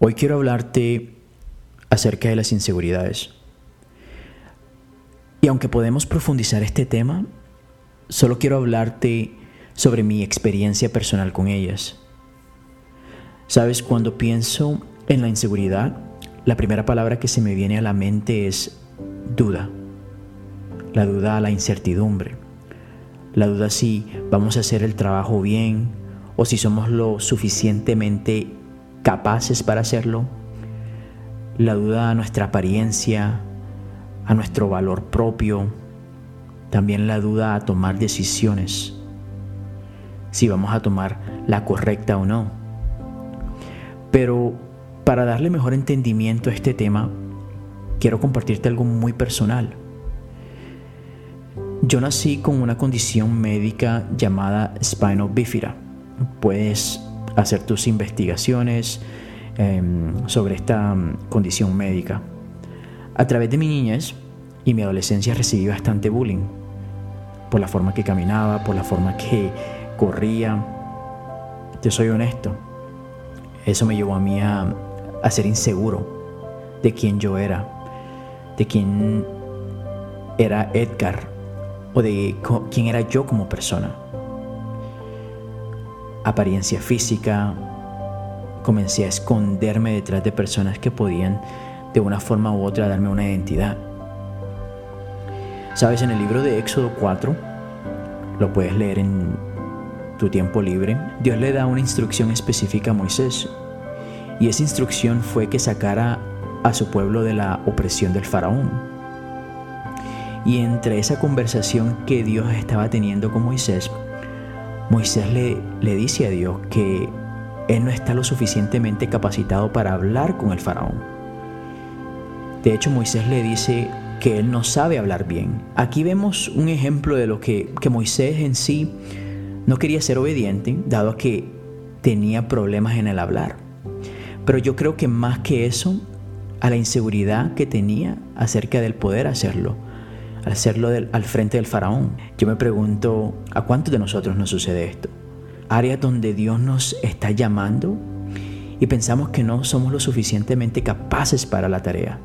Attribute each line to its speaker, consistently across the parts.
Speaker 1: Hoy quiero hablarte acerca de las inseguridades. Y aunque podemos profundizar este tema, solo quiero hablarte sobre mi experiencia personal con ellas. Sabes, cuando pienso en la inseguridad, la primera palabra que se me viene a la mente es duda. La duda a la incertidumbre. La duda si vamos a hacer el trabajo bien o si somos lo suficientemente capaces para hacerlo. La duda a nuestra apariencia, a nuestro valor propio. También la duda a tomar decisiones. Si vamos a tomar la correcta o no. Pero para darle mejor entendimiento a este tema, quiero compartirte algo muy personal. Yo nací con una condición médica llamada spinal bífida. Puedes hacer tus investigaciones em, sobre esta mm, condición médica. A través de mi niñez y mi adolescencia recibí bastante bullying por la forma que caminaba, por la forma que corría. Te soy honesto. Eso me llevó a mí a, a ser inseguro de quién yo era, de quién era Edgar o de quién era yo como persona. Apariencia física, comencé a esconderme detrás de personas que podían de una forma u otra darme una identidad. Sabes, en el libro de Éxodo 4, lo puedes leer en tu tiempo libre, Dios le da una instrucción específica a Moisés. Y esa instrucción fue que sacara a su pueblo de la opresión del faraón. Y entre esa conversación que Dios estaba teniendo con Moisés, Moisés le, le dice a Dios que él no está lo suficientemente capacitado para hablar con el faraón. De hecho, Moisés le dice que él no sabe hablar bien. Aquí vemos un ejemplo de lo que, que Moisés en sí no quería ser obediente, dado que tenía problemas en el hablar. Pero yo creo que más que eso, a la inseguridad que tenía acerca del poder hacerlo al hacerlo al frente del faraón. Yo me pregunto, ¿a cuántos de nosotros nos sucede esto? Áreas donde Dios nos está llamando y pensamos que no somos lo suficientemente capaces para la tarea.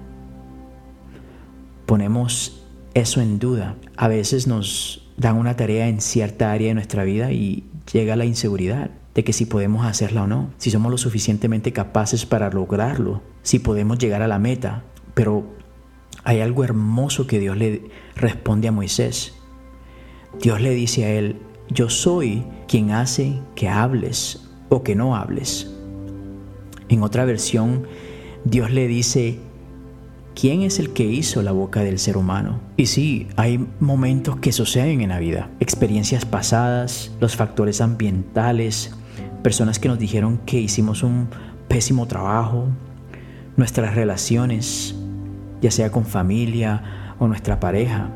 Speaker 1: Ponemos eso en duda. A veces nos dan una tarea en cierta área de nuestra vida y llega la inseguridad de que si podemos hacerla o no, si somos lo suficientemente capaces para lograrlo, si podemos llegar a la meta. Pero hay algo hermoso que Dios le responde a Moisés. Dios le dice a él, yo soy quien hace que hables o que no hables. En otra versión, Dios le dice, ¿quién es el que hizo la boca del ser humano? Y sí, hay momentos que suceden en la vida, experiencias pasadas, los factores ambientales, personas que nos dijeron que hicimos un pésimo trabajo, nuestras relaciones, ya sea con familia o nuestra pareja,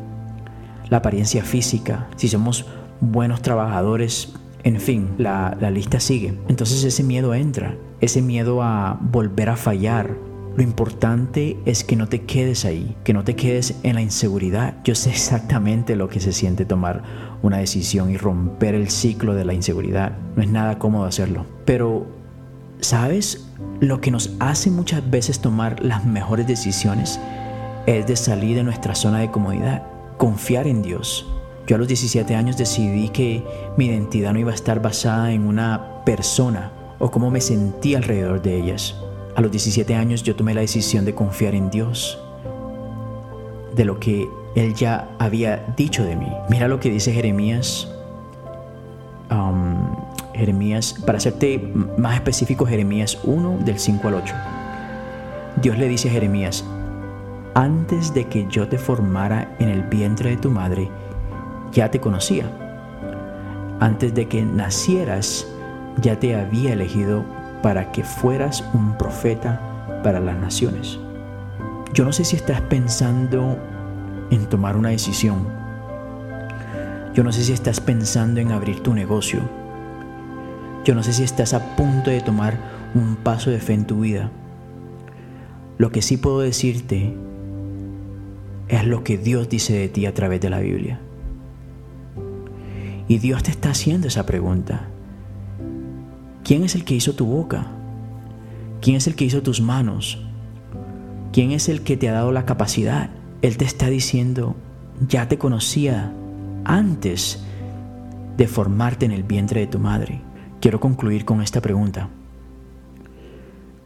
Speaker 1: la apariencia física, si somos buenos trabajadores, en fin, la, lista sigue. Entonces ese miedo entra, ese miedo a volver a fallar. Lo importante es que no te quedes ahí, que no te quedes en la inseguridad. Yo sé exactamente lo que se siente tomar una decisión y romper el ciclo de la inseguridad. No es nada cómodo hacerlo. Pero, ¿sabes? Lo que nos hace muchas veces tomar las mejores decisiones es de salir de nuestra zona de comodidad, confiar en Dios. Yo a los 17 años decidí que mi identidad no iba a estar basada en una persona o cómo me sentía alrededor de ellas. A los 17 años yo tomé la decisión de confiar en Dios, de lo que Él ya había dicho de mí. Mira lo que dice Jeremías. Um, Jeremías, para hacerte más específico, Jeremías 1 del 5 al 8. Dios le dice a Jeremías, antes de que yo te formara en el vientre de tu madre, ya te conocía. Antes de que nacieras, ya te había elegido para que fueras un profeta para las naciones. Yo no sé si estás pensando en tomar una decisión. Yo no sé si estás pensando en abrir tu negocio. Yo no sé si estás a punto de tomar un paso de fe en tu vida. Lo que sí puedo decirte es lo que Dios dice de ti a través de la Biblia. Y Dios te está haciendo esa pregunta. ¿Quién es el que hizo tu boca? ¿Quién es el que hizo tus manos? ¿Quién es el que te ha dado la capacidad? Él te está diciendo, ya te conocía antes de formarte en el vientre de tu madre. Quiero concluir con esta pregunta.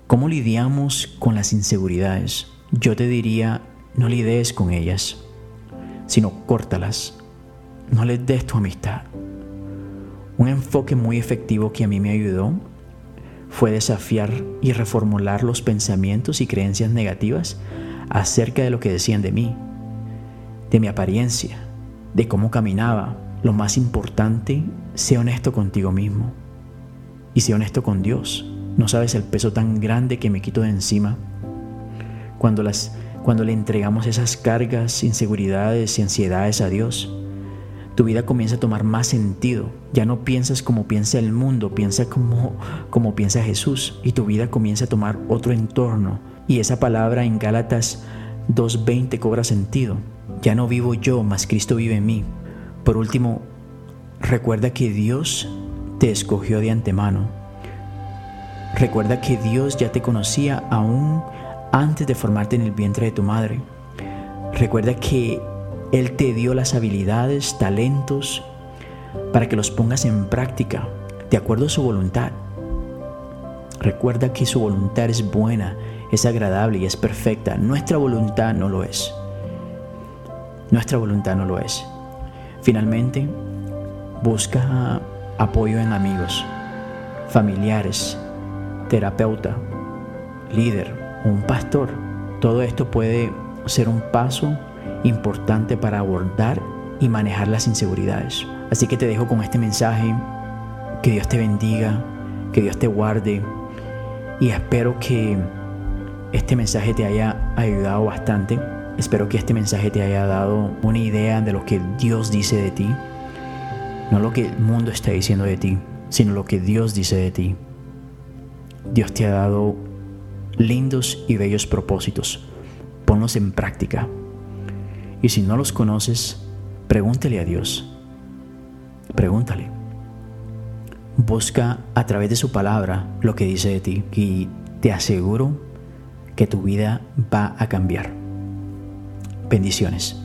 Speaker 1: ¿Cómo lidiamos con las inseguridades? Yo te diría, no lides con ellas, sino córtalas. No les des tu amistad. Un enfoque muy efectivo que a mí me ayudó fue desafiar y reformular los pensamientos y creencias negativas acerca de lo que decían de mí, de mi apariencia, de cómo caminaba. Lo más importante, sé honesto contigo mismo y sé honesto con Dios. No sabes el peso tan grande que me quito de encima cuando, las, cuando le entregamos esas cargas, inseguridades y ansiedades a Dios tu vida comienza a tomar más sentido. Ya no piensas como piensa el mundo, piensa como, como piensa Jesús y tu vida comienza a tomar otro entorno. Y esa palabra en Gálatas 2.20 cobra sentido. Ya no vivo yo, mas Cristo vive en mí. Por último, recuerda que Dios te escogió de antemano. Recuerda que Dios ya te conocía aún antes de formarte en el vientre de tu madre. Recuerda que él te dio las habilidades, talentos, para que los pongas en práctica de acuerdo a su voluntad. Recuerda que su voluntad es buena, es agradable y es perfecta. Nuestra voluntad no lo es. Nuestra voluntad no lo es. Finalmente, busca apoyo en amigos, familiares, terapeuta, líder un pastor. Todo esto puede ser un paso importante para abordar y manejar las inseguridades. Así que te dejo con este mensaje. Que Dios te bendiga, que Dios te guarde y espero que este mensaje te haya ayudado bastante. Espero que este mensaje te haya dado una idea de lo que Dios dice de ti. No lo que el mundo está diciendo de ti, sino lo que Dios dice de ti. Dios te ha dado lindos y bellos propósitos. Ponlos en práctica. Y si no los conoces, pregúntale a Dios. Pregúntale. Busca a través de su palabra lo que dice de ti y te aseguro que tu vida va a cambiar. Bendiciones.